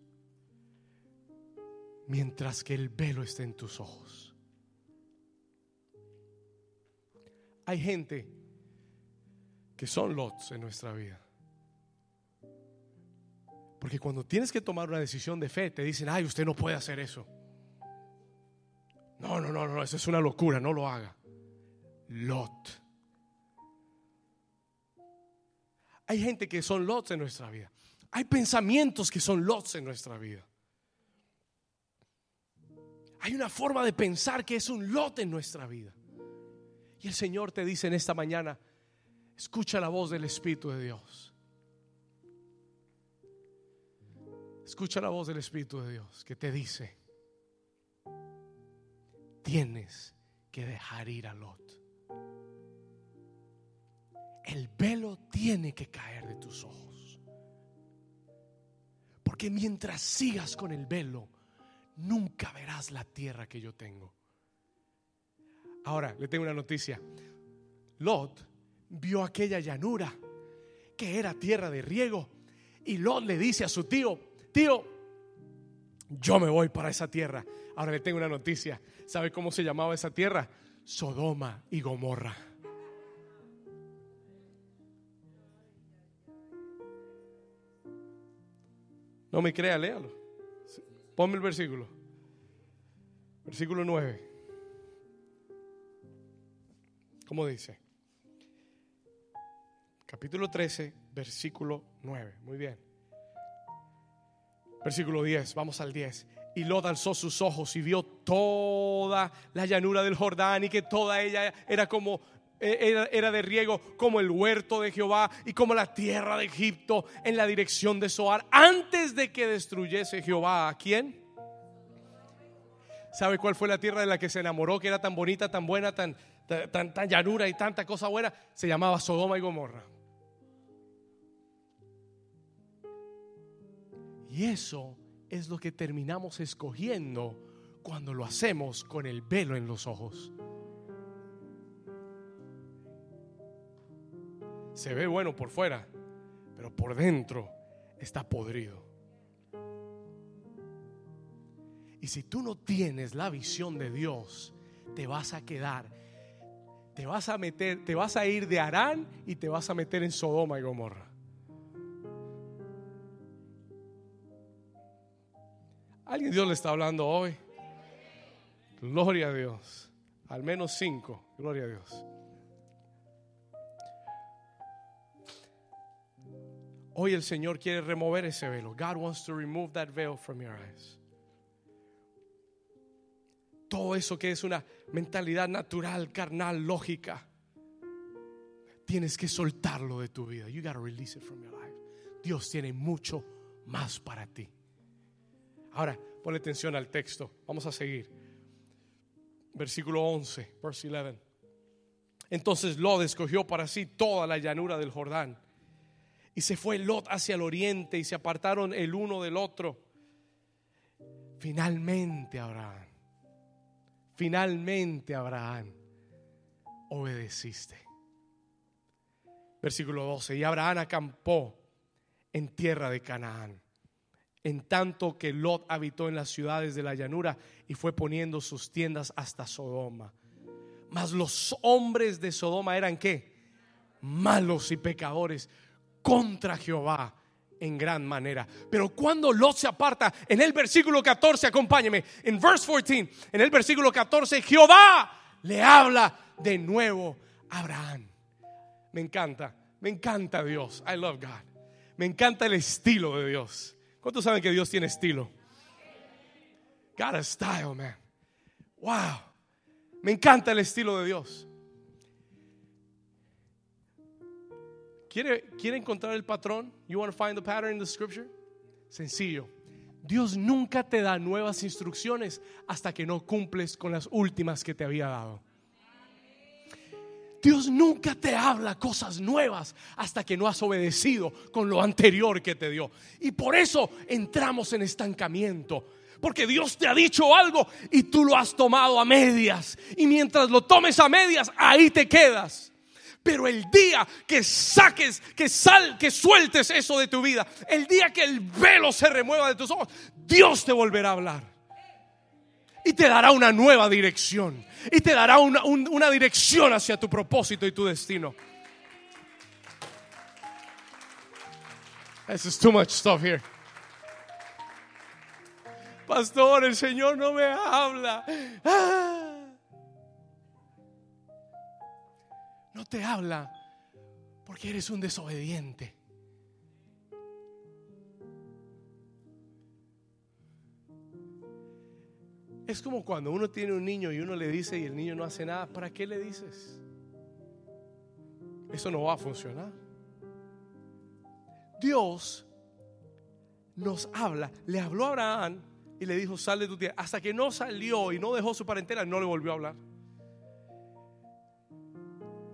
mientras que el velo esté en tus ojos. Hay gente que son lots en nuestra vida. Porque cuando tienes que tomar una decisión de fe, te dicen, ay, usted no puede hacer eso. No, no, no, no, eso es una locura, no lo haga. Lot. Hay gente que son lots en nuestra vida. Hay pensamientos que son lots en nuestra vida. Hay una forma de pensar que es un lote en nuestra vida. Y el Señor te dice en esta mañana, escucha la voz del Espíritu de Dios. Escucha la voz del Espíritu de Dios que te dice, tienes que dejar ir a Lot. El velo tiene que caer de tus ojos. Porque mientras sigas con el velo, nunca verás la tierra que yo tengo. Ahora, le tengo una noticia. Lot vio aquella llanura que era tierra de riego y Lot le dice a su tío, tío, yo me voy para esa tierra. Ahora le tengo una noticia. ¿Sabe cómo se llamaba esa tierra? Sodoma y Gomorra. No me crea, léalo. Ponme el versículo. Versículo 9. ¿Cómo dice? Capítulo 13, versículo 9. Muy bien. Versículo 10, vamos al 10. Y Lot alzó sus ojos y vio toda la llanura del Jordán y que toda ella era como e, era, de riego como el huerto de Jehová y como la tierra de Egipto en la dirección de Soar antes de que destruyese Jehová a quién? ¿Sabe cuál fue la tierra de la que se enamoró que era tan bonita, tan buena, tan, tan, tan llanura y tanta cosa buena? Se llamaba Sodoma y Gomorra. Y eso es lo que terminamos escogiendo cuando lo hacemos con el velo en los ojos. Se ve bueno por fuera, pero por dentro está podrido. Y si tú no tienes la visión de Dios, te vas a quedar, te vas a meter, te vas a ir de Arán y te vas a meter en Sodoma y Gomorra. ¿Alguien Dios le está hablando hoy? Gloria a Dios. Al menos cinco. Gloria a Dios. Hoy el Señor quiere remover ese velo. God wants to remove that veil from your eyes. Todo eso que es una mentalidad natural, carnal, lógica. Tienes que soltarlo de tu vida. You gotta release it from your life. Dios tiene mucho más para ti. Ahora, ponle atención al texto. Vamos a seguir. Versículo 11, verse 11. Entonces Lot escogió para sí toda la llanura del Jordán y se fue Lot hacia el oriente y se apartaron el uno del otro. Finalmente Abraham, finalmente Abraham, obedeciste. Versículo 12. Y Abraham acampó en tierra de Canaán, en tanto que Lot habitó en las ciudades de la llanura y fue poniendo sus tiendas hasta Sodoma. Mas los hombres de Sodoma eran qué? Malos y pecadores contra Jehová en gran manera. Pero cuando Lot se aparta, en el versículo 14, acompáñeme, en verse 14, en el versículo 14, Jehová le habla de nuevo a Abraham. Me encanta, me encanta Dios. I love God. Me encanta el estilo de Dios. ¿Cuántos saben que Dios tiene estilo? God a style, man. Wow. Me encanta el estilo de Dios. ¿Quiere, ¿Quiere encontrar el patrón? You want to find the pattern in the scripture? Sencillo. Dios nunca te da nuevas instrucciones hasta que no cumples con las últimas que te había dado. Dios nunca te habla cosas nuevas hasta que no has obedecido con lo anterior que te dio. Y por eso entramos en estancamiento. Porque Dios te ha dicho algo y tú lo has tomado a medias. Y mientras lo tomes a medias, ahí te quedas. Pero el día que saques, que sal, que sueltes eso de tu vida, el día que el velo se remueva de tus ojos, Dios te volverá a hablar. Y te dará una nueva dirección. Y te dará una, una dirección hacia tu propósito y tu destino. This is too much stuff here. Pastor, el Señor no me habla. Ah. No te habla porque eres un desobediente. Es como cuando uno tiene un niño y uno le dice y el niño no hace nada, ¿para qué le dices? Eso no va a funcionar. Dios nos habla, le habló a Abraham y le dijo, sal de tu tierra. Hasta que no salió y no dejó su parentela, no le volvió a hablar.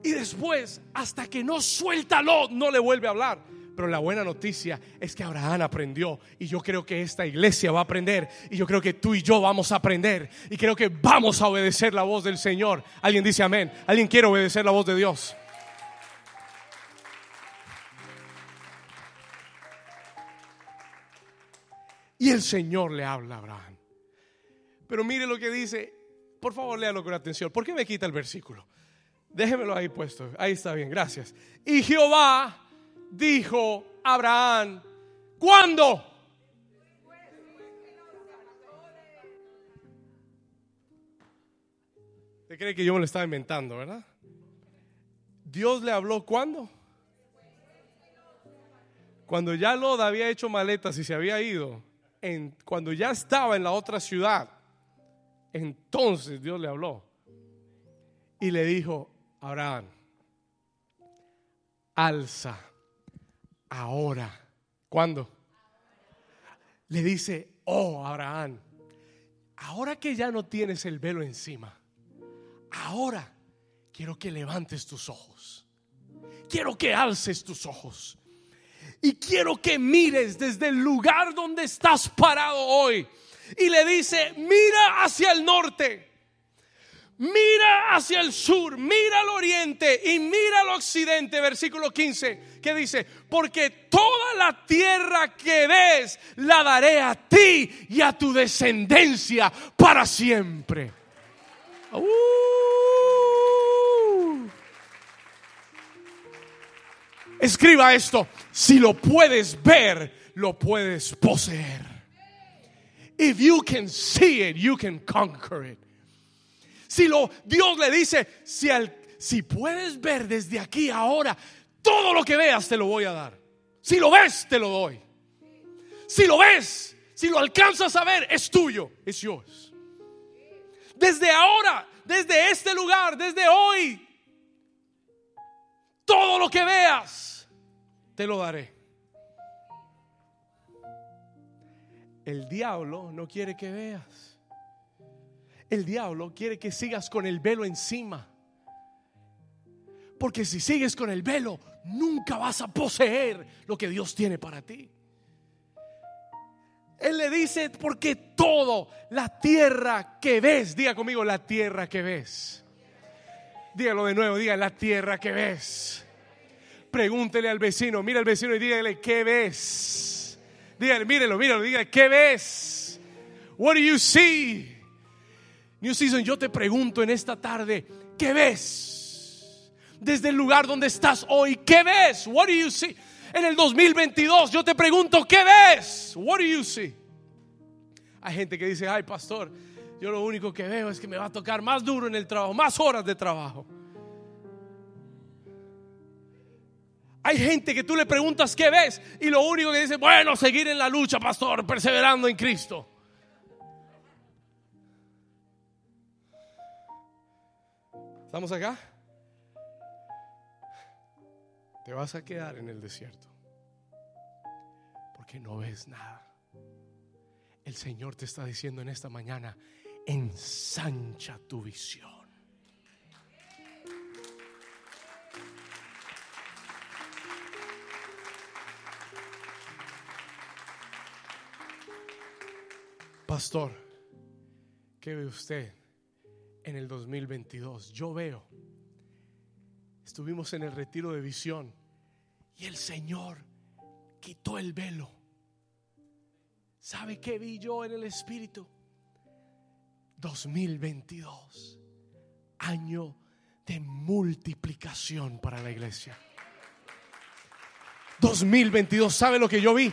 Y después, hasta que no suelta no le vuelve a hablar. Pero la buena noticia es que Abraham aprendió y yo creo que esta iglesia va a aprender y yo creo que tú y yo vamos a aprender y creo que vamos a obedecer la voz del Señor. Alguien dice amén. Alguien quiere obedecer la voz de Dios. Y el Señor le habla a Abraham. Pero mire lo que dice. Por favor, léalo con atención. ¿Por qué me quita el versículo? Déjemelo ahí puesto. Ahí está bien, gracias. Y Jehová dijo a Abraham, ¿cuándo? ¿Usted cree que yo me lo estaba inventando, verdad? Dios le habló cuándo? Cuando ya Lot había hecho maletas y se había ido, cuando ya estaba en la otra ciudad, entonces Dios le habló y le dijo, Abraham, alza ahora. ¿Cuándo? Le dice, oh Abraham, ahora que ya no tienes el velo encima, ahora quiero que levantes tus ojos. Quiero que alces tus ojos. Y quiero que mires desde el lugar donde estás parado hoy. Y le dice, mira hacia el norte mira hacia el sur, mira al oriente y mira al occidente, versículo 15, que dice, porque toda la tierra que ves la daré a ti y a tu descendencia para siempre. Uh. Escriba esto, si lo puedes ver, lo puedes poseer. If you can see it, you can conquer it. Si lo, Dios le dice, si, si puedes ver desde aquí ahora, todo lo que veas te lo voy a dar. Si lo ves, te lo doy. Si lo ves, si lo alcanzas a ver, es tuyo, es yours. Desde ahora, desde este lugar, desde hoy, todo lo que veas, te lo daré. El diablo no quiere que veas. El diablo quiere que sigas con el velo encima. Porque si sigues con el velo, nunca vas a poseer lo que Dios tiene para ti. Él le dice, porque todo, la tierra que ves, diga conmigo, la tierra que ves. Dígalo de nuevo, diga, la tierra que ves. Pregúntele al vecino, mira al vecino y dígale, ¿qué ves? Dígale, mírelo, míralo, dígale, ¿qué ves? What do you see? New Season, yo te pregunto en esta tarde, ¿qué ves? Desde el lugar donde estás hoy, ¿qué ves? What do you see? en el 2022, yo te pregunto, ¿qué ves? What do you see? Hay gente que dice, ay pastor, yo lo único que veo es que me va a tocar más duro en el trabajo, más horas de trabajo. Hay gente que tú le preguntas qué ves y lo único que dice, bueno, seguir en la lucha, pastor, perseverando en Cristo. ¿Estamos acá? Te vas a quedar en el desierto porque no ves nada. El Señor te está diciendo en esta mañana, ensancha tu visión. Pastor, ¿qué ve usted en el 2022? Yo veo, estuvimos en el retiro de visión y el Señor quitó el velo. ¿Sabe qué vi yo en el Espíritu? 2022, año de multiplicación para la iglesia. 2022, ¿sabe lo que yo vi?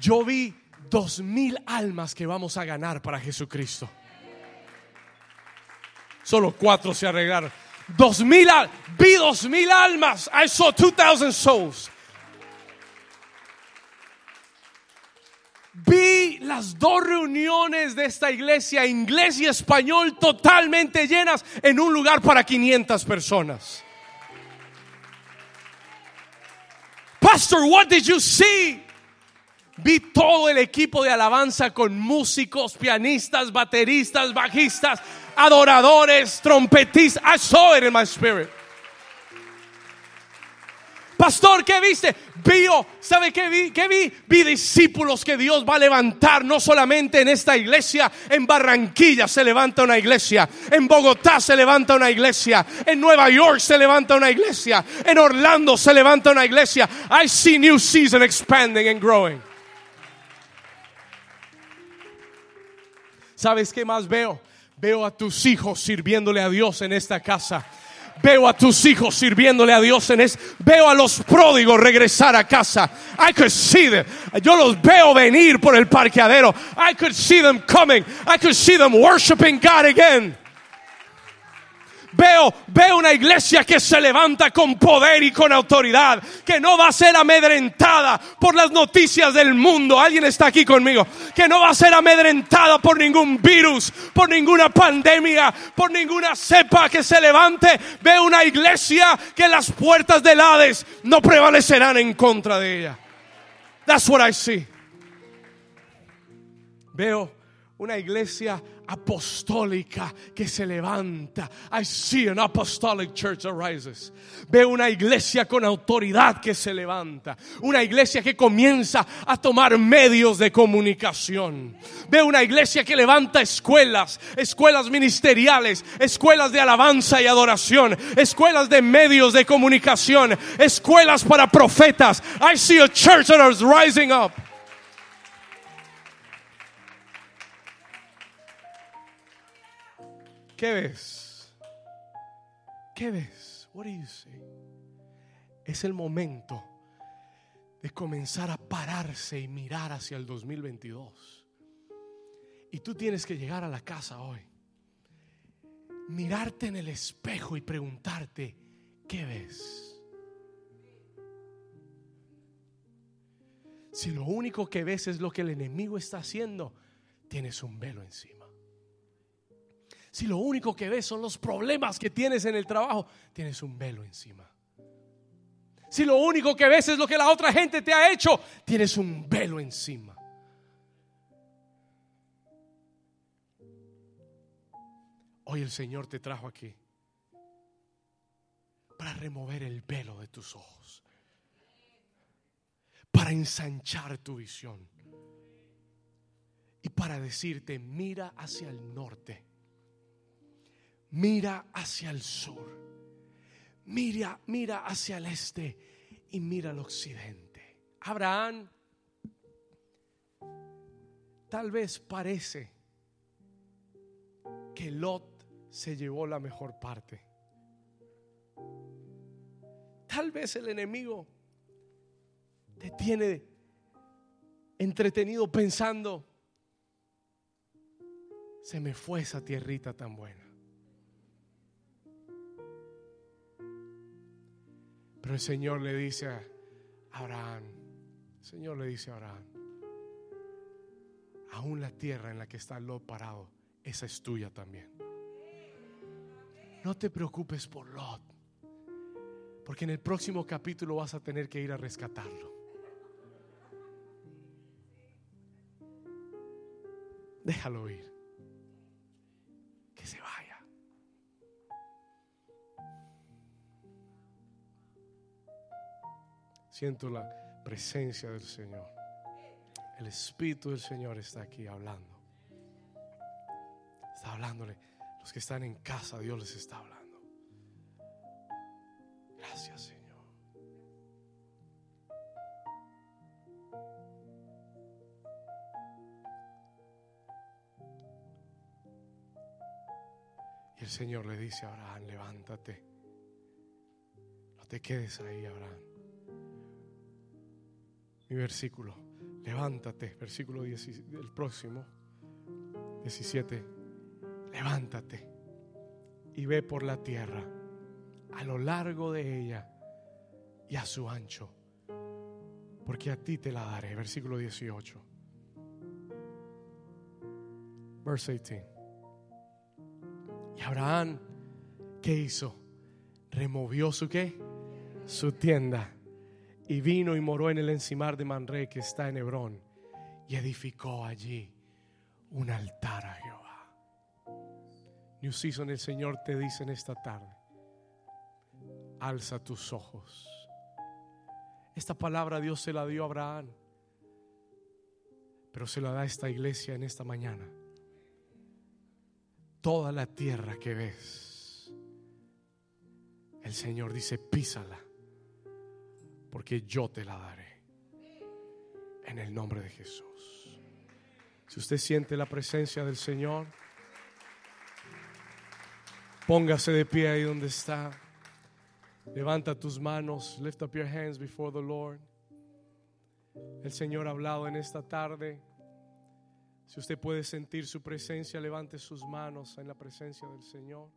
Yo vi dos mil almas que vamos a ganar para Jesucristo. Solo cuatro se arreglaron. Dos mil, vi dos mil almas. I saw two thousand souls. Vi las dos reuniones de esta iglesia, inglés y español, totalmente llenas en un lugar para 500 personas. Pastor, what did you see? Vi todo el equipo de alabanza con músicos, pianistas, bateristas, bajistas, adoradores, trompetistas. I saw it in my spirit. Pastor, ¿qué viste? Vio, ¿sabe qué vi? ¿Qué vi? Vi discípulos que Dios va a levantar, no solamente en esta iglesia, en Barranquilla se levanta una iglesia, en Bogotá se levanta una iglesia, en Nueva York se levanta una iglesia, en Orlando se levanta una iglesia. I see new season expanding and growing. ¿Sabes qué más veo? Veo a tus hijos sirviéndole a Dios en esta casa. Veo a tus hijos sirviéndole a Dios en este. Veo a los pródigos regresar a casa. I could see them. Yo los veo venir por el parqueadero. I could see them coming. I could see them worshiping God again. Veo, veo una iglesia que se levanta con poder y con autoridad, que no va a ser amedrentada por las noticias del mundo. Alguien está aquí conmigo, que no va a ser amedrentada por ningún virus, por ninguna pandemia, por ninguna cepa que se levante. Veo una iglesia que las puertas del Hades no prevalecerán en contra de ella. That's what I see. Veo una iglesia apostólica que se levanta. I see an apostolic church arises. Veo una iglesia con autoridad que se levanta. Una iglesia que comienza a tomar medios de comunicación. Veo una iglesia que levanta escuelas, escuelas ministeriales, escuelas de alabanza y adoración, escuelas de medios de comunicación, escuelas para profetas. I see a church that is rising up. ¿Qué ves? ¿Qué ves? What do you see? Es el momento de comenzar a pararse y mirar hacia el 2022. Y tú tienes que llegar a la casa hoy. Mirarte en el espejo y preguntarte, ¿qué ves? Si lo único que ves es lo que el enemigo está haciendo, tienes un velo encima. Si lo único que ves son los problemas que tienes en el trabajo, tienes un velo encima. Si lo único que ves es lo que la otra gente te ha hecho, tienes un velo encima. Hoy el Señor te trajo aquí para remover el velo de tus ojos, para ensanchar tu visión y para decirte, mira hacia el norte mira hacia el sur, mira, mira hacia el este y mira al occidente. Abraham tal vez parece que Lot se llevó la mejor parte. Tal vez el enemigo te tiene entretenido pensando, se me fue esa tierrita tan buena. Pero el Señor le dice a Abraham, el Señor le dice a Abraham, aún la tierra en la que está Lot parado, esa es tuya también. No te preocupes por Lot, porque en el próximo capítulo vas a tener que ir a rescatarlo. Déjalo ir. Siento la presencia del Señor. El Espíritu del Señor está aquí hablando. Está hablándole. Los que están en casa, Dios les está hablando. Gracias, Señor. Y el Señor le dice a Abraham, levántate. No te quedes ahí, Abraham. Mi versículo, levántate, versículo 10, el próximo, 17, levántate y ve por la tierra, a lo largo de ella y a su ancho, porque a ti te la daré, versículo 18. Verse 18. Y Abraham, ¿qué hizo? Removió su qué? Su tienda y vino y moró en el encimar de Manré que está en Hebrón y edificó allí un altar a Jehová. New Season, el Señor te dice en esta tarde, alza tus ojos. Esta palabra Dios se la dio a Abraham, pero se la da a esta iglesia en esta mañana. Toda la tierra que ves, el Señor dice, písala porque yo te la daré. En el nombre de Jesús. Si usted siente la presencia del Señor, póngase de pie ahí donde está. Levanta tus manos, lift up your hands before the Lord. El Señor ha hablado en esta tarde. Si usted puede sentir su presencia, levante sus manos en la presencia del Señor.